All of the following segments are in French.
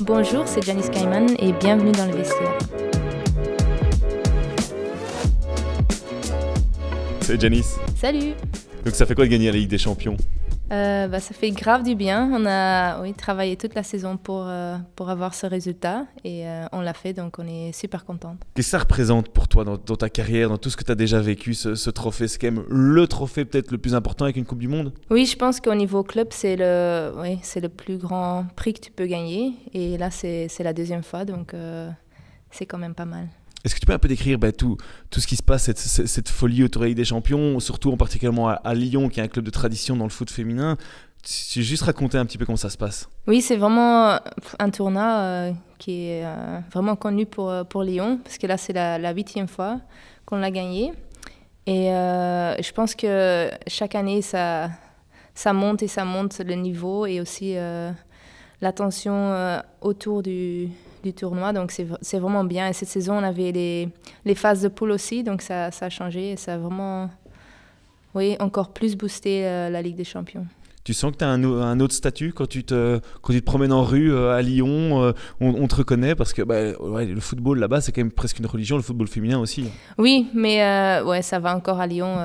Bonjour, c'est Janice Kaiman et bienvenue dans le vestiaire. Salut Janice. Salut Donc ça fait quoi de gagner la Ligue des Champions? Euh, bah, ça fait grave du bien. On a oui, travaillé toute la saison pour, euh, pour avoir ce résultat et euh, on l'a fait, donc on est super contente. Qu'est-ce que ça représente pour toi dans, ta carrière, dans tout ce que tu as déjà vécu, ce, trophée C'est quand même le trophée peut-être le plus important avec une Coupe du Monde? Oui, je pense qu'au niveau club, c'est le, oui, c'est le plus grand prix que tu peux gagner et là, c'est, c'est la deuxième fois, donc c'est quand même pas mal. Est-ce que tu peux un peu décrire bah, tout, tout ce qui se passe, cette, cette, folie autour de des Champions, surtout en particulièrement à, Lyon, qui est un club de tradition dans le foot féminin? Tu juste raconter un petit peu comment ça se passe? Oui, c'est vraiment un tournoi euh, qui est euh, vraiment connu pour, euh, pour Lyon, parce que là, c'est la huitième fois qu'on l'a gagné. Et je pense que chaque année, ça, ça monte et ça monte le niveau et aussi l'attention autour du, du tournoi. Donc c'est vraiment bien. Et cette saison, on avait les, les phases de poule aussi, donc ça, ça, a changé et ça a vraiment oui, encore plus boosté euh, la Ligue des Champions. Tu sens que tu as un, un, autre statut quand tu te, quand tu te promènes en rue euh, à Lyon euh, on, te reconnaît parce que bah, le football là-bas, c'est quand même presque une religion, le football féminin aussi. Oui, mais ouais, ça va encore à Lyon.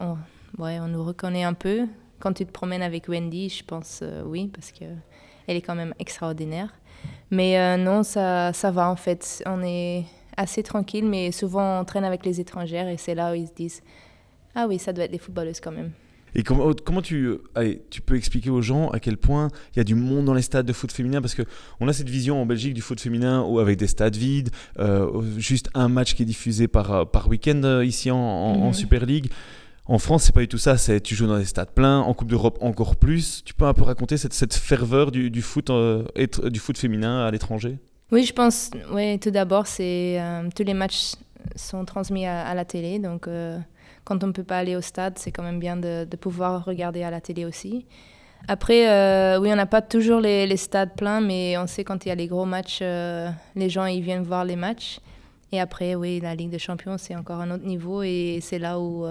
on, ouais, on nous reconnaît un peu. Quand tu te promènes avec Wendy, je pense oui, parce que elle est quand même extraordinaire. Mais euh, non, ça, ça va en fait. On est assez tranquille, mais souvent on traîne avec les étrangères et c'est là où ils se disent Ah oui, ça doit être des footballeuses quand même. Et comment, comment tu, allez, tu peux expliquer aux gens à quel point il y a du monde dans les stades de foot féminin? Parce qu'on a cette vision en Belgique du foot féminin où avec des stades vides, euh, juste un match qui est diffusé par, par week-end euh, ici en, en, mhm. Super League. En France, c'est pas du tout ça. C'est tu joues dans des stades pleins. En Coupe d'Europe, encore plus. Tu peux un peu raconter cette, cette ferveur du, du foot, euh, du foot féminin à l'étranger? Oui, je pense. Oui, tout d'abord, c'est euh, tous les matchs sont transmis à, la télé. Donc, euh, quand on ne peut pas aller au stade, c'est quand même bien de, de, pouvoir regarder à la télé aussi. Après, oui, on n'a pas toujours les, les, stades pleins, mais on sait quand il y a les gros matchs, les gens ils viennent voir les matchs. Et après, oui, la Ligue des Champions, c'est encore un autre niveau et c'est là où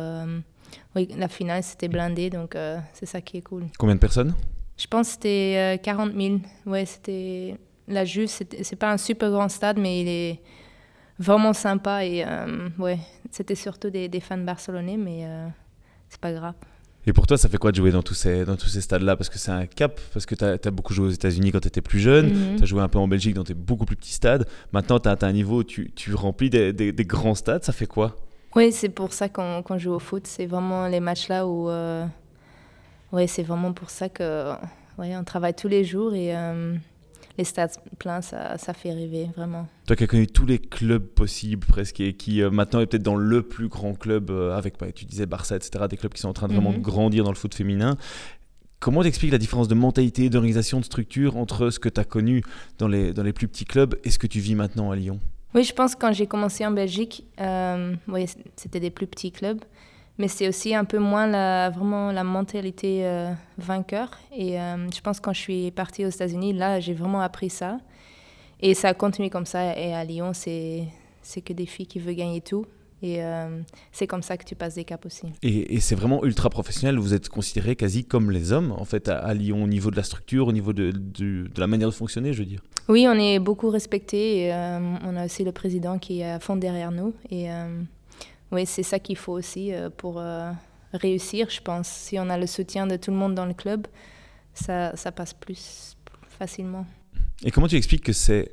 oui, la finale, c'était blindé, donc euh, c'est ça qui est cool. Combien de personnes? Je pense que c'était 40 euh, 000. Ouais, c'était la Juve. C'est pas un super grand stade, mais il est vraiment sympa. Et euh, ouais, c'était surtout des, des, fans barcelonais, mais c'est pas grave. Et pour toi, ça fait quoi de jouer dans tous ces, dans tous ces stades-là? Parce que c'est un cap, parce que tu as, beaucoup joué aux États-Unis quand tu étais plus jeune, mhm. tu as joué un peu en Belgique dans tes beaucoup plus petits stades. Maintenant, tu as, un niveau, tu, tu remplis des, des, des, grands stades, ça fait quoi? Oui, c'est pour ça qu'on joue au foot. C'est vraiment les matchs là où. Euh, oui, c'est vraiment pour ça que. Ouais, on travaille tous les jours et euh, les stades pleins, ça, ça, fait rêver, vraiment. Toi qui as connu tous les clubs possibles presque et qui euh, maintenant est peut-être dans le plus grand club avec, bah, tu disais Barça, etc., des clubs qui sont en train de vraiment mhm. grandir dans le foot féminin. Comment t'expliques la différence de mentalité, d'organisation, de structure entre ce que tu as connu dans les, dans les plus petits clubs et ce que tu vis maintenant à Lyon? Oui, je pense que quand j'ai commencé en Belgique, euh, c'était des plus petits clubs, mais c'est aussi un peu moins la, vraiment la mentalité euh, vainqueur. Et euh, je pense que quand je suis partie aux États-Unis, là, j'ai vraiment appris ça. Et ça a continué comme ça. Et à Lyon, c'est que des filles qui veulent gagner tout. Et euh, c'est comme ça que tu passes des caps aussi. Et, c'est vraiment ultra professionnel. Vous êtes considéré quasi comme les hommes, en fait, à, Lyon, au niveau de la structure, au niveau de, de, la manière de fonctionner, je veux dire. Oui, on est beaucoup respecté. Euh, on a aussi le président qui est à fond derrière nous. Et euh, oui, c'est ça qu'il faut aussi pour réussir, je pense. Si on a le soutien de tout le monde dans le club, ça, ça passe plus facilement. Et comment tu expliques que c'est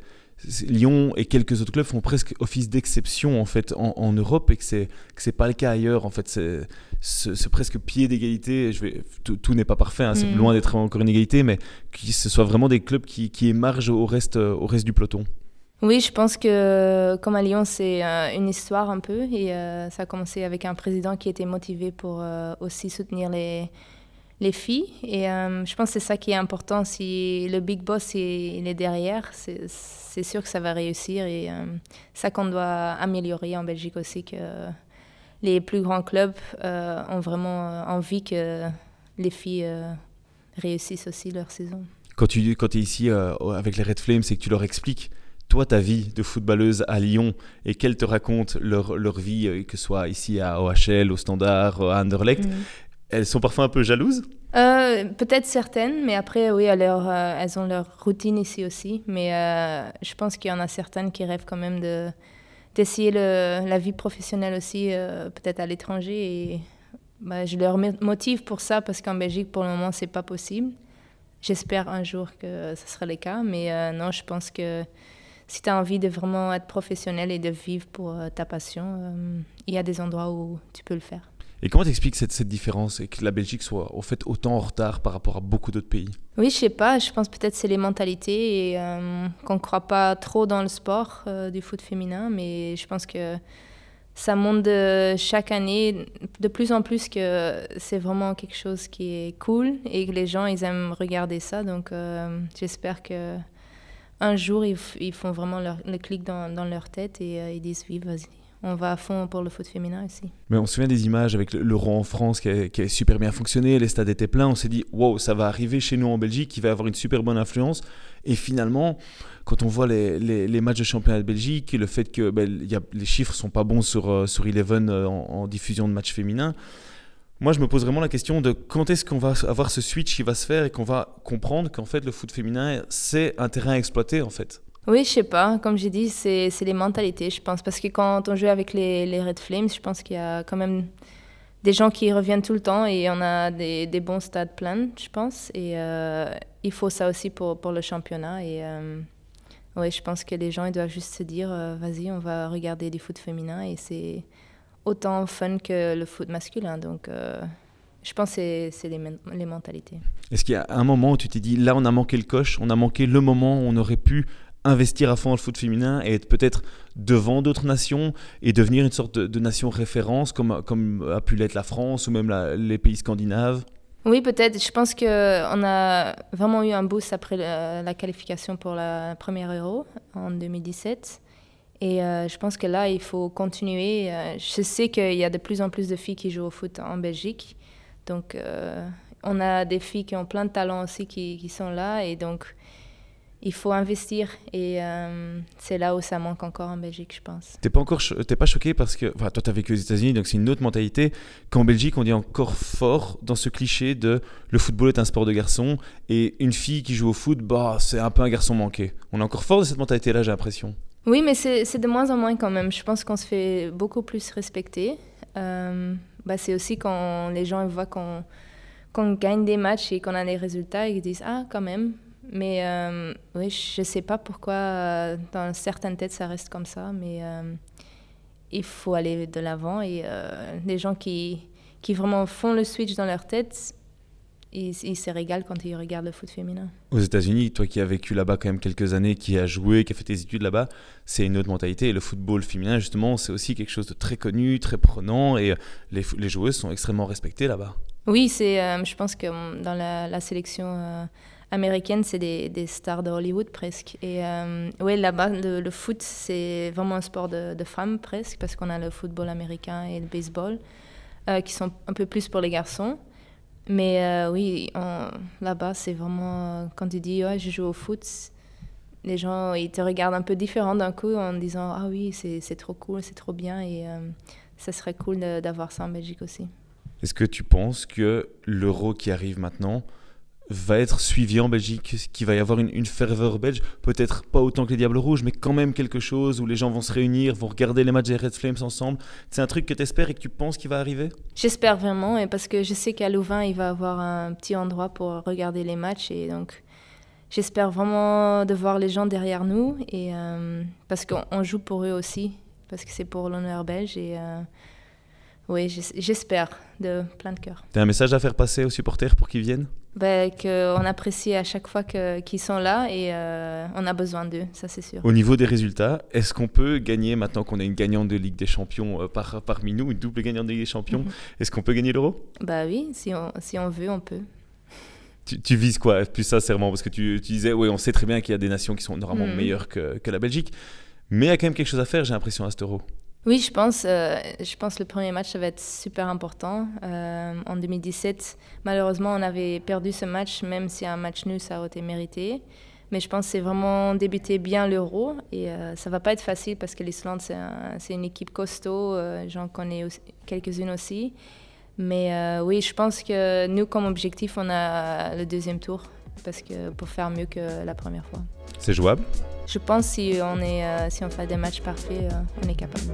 Lyon et quelques autres clubs font presque office d'exception en fait en, Europe et que c'est que c'est pas le cas ailleurs en fait c'est ce, presque pied d'égalité je vais tout, n'est pas parfait hein, c'est mm. loin d'être encore une égalité mais que ce soit vraiment des clubs qui, qui émargent au reste au reste du peloton oui, je pense que comme à Lyon, c'est euh, une histoire un peu et euh, ça a commencé avec un président qui était motivé pour euh, aussi soutenir les, les filles. Et euh, je pense que c'est ça qui est important. Si le big boss il est derrière, c'est sûr que ça va réussir. Et euh, ça qu'on doit améliorer en Belgique aussi, que les plus grands clubs euh, ont vraiment envie que les filles réussissent aussi leur saison. Quand tu quand es ici avec les Red Flames, c'est que tu leur expliques toi, ta vie de footballeuse à Lyon et qu'elles te racontent leur, leur vie, que ce soit ici à OHL, au Standard, à Anderlecht. Mm elles sont parfois un peu jalouses euh, Peut-être certaines, mais après, oui, euh, elles ont leur routine ici aussi. Mais je pense qu'il y en a certaines qui rêvent quand même de, d'essayer la vie professionnelle aussi, peut-être à l'étranger. Et bah, je leur motive pour ça parce qu'en Belgique, pour le moment, c'est pas possible. J'espère un jour que ce sera le cas, mais non, je pense que si tu as envie de vraiment être professionnel et de vivre pour euh, ta passion, euh, il y a des endroits où tu peux le faire. Et comment t'expliques cette, cette différence et que la Belgique soit au fait autant en retard par rapport à beaucoup d'autres pays? Oui, je sais pas. Je pense peut-être c'est les mentalités et euh, qu'on ne croit pas trop dans le sport du foot féminin, mais je pense que ça montre chaque année de plus en plus que c'est vraiment quelque chose qui est cool et que les gens ils aiment regarder ça. Donc j'espère que un jour, ils, font vraiment le clic dans, leur tête et euh, ils disent oui, vas-y. On va à fond pour le foot féminin aussi. Mais on se souvient des images avec l'Euro en France qui a, super bien fonctionné, les stades étaient pleins. On s'est dit, wow, ça va arriver chez nous en Belgique, qui va avoir une super bonne influence. Et finalement, quand on voit les, matchs de championnat de Belgique, le fait que ben, les chiffres sont pas bons sur, euh, sur Eleven euh, en, en diffusion de matchs féminins, moi, je me pose vraiment la question de quand est-ce qu'on va avoir ce switch qui va se faire et qu'on va comprendre qu'en fait, le foot féminin, c'est un terrain à exploiter, en fait. Oui, je sais pas. Comme j'ai dit, c'est les mentalités, je pense. Parce que quand on joue avec les, les Red Flames, je pense qu'il y a quand même des gens qui reviennent tout le temps et on a des, des bons stades pleins, je pense. Et euh, il faut ça aussi pour, pour le championnat. Et euh, oui, je pense que les gens ils doivent juste se dire euh, vas-y, on va regarder du foot féminin. Et c'est autant fun que le foot masculin. Donc, je pense que c'est les, les, mentalités. Est-ce qu'il y a un moment où tu t'es dit, là, on a manqué le coche, on a manqué le moment où on aurait pu investir à fond le foot féminin et être peut-être devant d'autres nations et devenir une sorte de, nation référence comme, a pu l'être la France ou même les pays scandinaves oui, peut-être. Je pense qu'on a vraiment eu un boost après la, la qualification pour la première Euro en 2017. Et euh, je pense que là, il faut continuer. Euh, je sais qu'il y a de plus en plus de filles qui jouent au foot en Belgique. Donc, euh, on a des filles qui ont plein de talents aussi qui, qui sont là. Et donc, il faut investir. Et c'est là où ça manque encore en Belgique, je pense. T'es pas encore, t'es pas choqué parce que, enfin, toi, t'as vécu aux États-Unis, donc c'est une autre mentalité. Qu'en Belgique, on dit encore fort dans ce cliché de le football est un sport de garçon et une fille qui joue au foot, bah, c'est un peu un garçon manqué. On est encore fort de cette mentalité-là, j'ai l'impression. Oui, mais c'est de moins en moins quand même. Je pense qu'on se fait beaucoup plus respecter. Euh, bah, c'est aussi quand les gens voient qu'on gagne des matchs et qu'on a des résultats, ils disent Ah, quand même. Mais euh, oui, je ne sais pas pourquoi euh, dans certaines têtes ça reste comme ça, mais il faut aller de l'avant. Et les gens qui, qui vraiment font le switch dans leur tête, il, se régale quand il regarde le foot féminin. Aux États-Unis, toi qui as vécu là-bas quand même quelques années, qui as joué, qui as fait tes études là-bas, c'est une autre mentalité. Et le football féminin, justement, c'est aussi quelque chose de très connu, très prenant, et les, les joueuses sont extrêmement respectées là-bas. Oui, c'est, euh, je pense que hum, dans la, sélection euh, américaine, c'est des, des, stars de Hollywood presque. Et euh, oui, là-bas, le, foot, c'est vraiment un sport de, de femmes presque, parce qu'on a le football américain et le baseball, qui sont un peu plus pour les garçons. Mais euh, oui, là-bas, c'est vraiment. Quand tu dis, ouais, je joue au foot, les gens, ils te regardent un peu différent d'un coup en disant, ah oui, c'est trop cool, c'est trop bien. Et euh, ça serait cool d'avoir ça en Belgique aussi. Est-ce que tu penses que l'euro qui arrive maintenant, va être suivi en Belgique, qu'il va y avoir une, ferveur belge, peut-être pas autant que les Diables Rouges, mais quand même quelque chose où les gens vont se réunir, vont regarder les matchs des Red Flames ensemble. C'est un truc que tu espères et que tu penses qu'il va arriver? J'espère vraiment, et parce que je sais qu'à Louvain, il va avoir un petit endroit pour regarder les matchs, et donc j'espère vraiment de voir les gens derrière nous, et euh, parce qu'on joue pour eux aussi, parce que c'est pour l'honneur belge, et euh, oui, j'espère de plein de cœur. Tu as un message à faire passer aux supporters pour qu'ils viennent? Ben, qu'on apprécie à chaque fois qu'ils sont là et euh, on a besoin d'eux, ça c'est sûr. Au niveau des résultats, est-ce qu'on peut gagner, maintenant qu'on a une gagnante de Ligue des Champions euh, par, parmi nous, une double gagnante de Ligue des Champions, mhm. est-ce qu'on peut gagner l'euro? Bah oui, si on, si on veut, on peut. Tu, vises quoi, plus sincèrement Parce que tu, tu disais, oui, on sait très bien qu'il y a des nations qui sont normalement mhm. meilleures que, que la Belgique, mais il y a quand même quelque chose à faire, j'ai l'impression, à cet euro. Oui, je pense, euh, je pense que le premier match, ça va être super important. Euh, en 2017, malheureusement, on avait perdu ce match, même si un match nul, ça aurait été mérité. Mais je pense que c'est vraiment débuter bien l'Euro. Et euh, ça va pas être facile parce que l'Islande, c'est une équipe costaud. J'en connais quelques-unes aussi. Mais oui, je pense que nous, comme objectif, on a le deuxième tour parce que pour faire mieux que la première fois. C'est jouable? Je pense que si on, euh, si on fait des matchs parfaits, euh, on est capable.